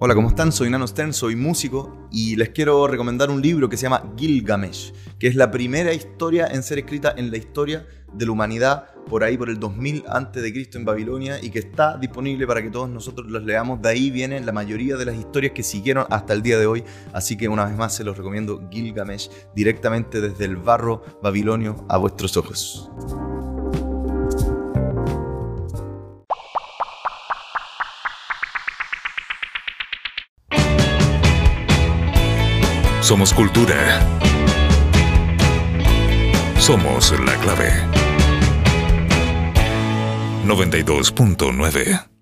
Hola, ¿cómo están? Soy Nano Stern, soy músico y les quiero recomendar un libro que se llama Gilgamesh, que es la primera historia en ser escrita en la historia de la humanidad por ahí por el 2000 a.C. en Babilonia y que está disponible para que todos nosotros los leamos. De ahí vienen la mayoría de las historias que siguieron hasta el día de hoy, así que una vez más se los recomiendo Gilgamesh directamente desde el barro babilonio a vuestros ojos. Somos cultura. Somos la clave. 92.9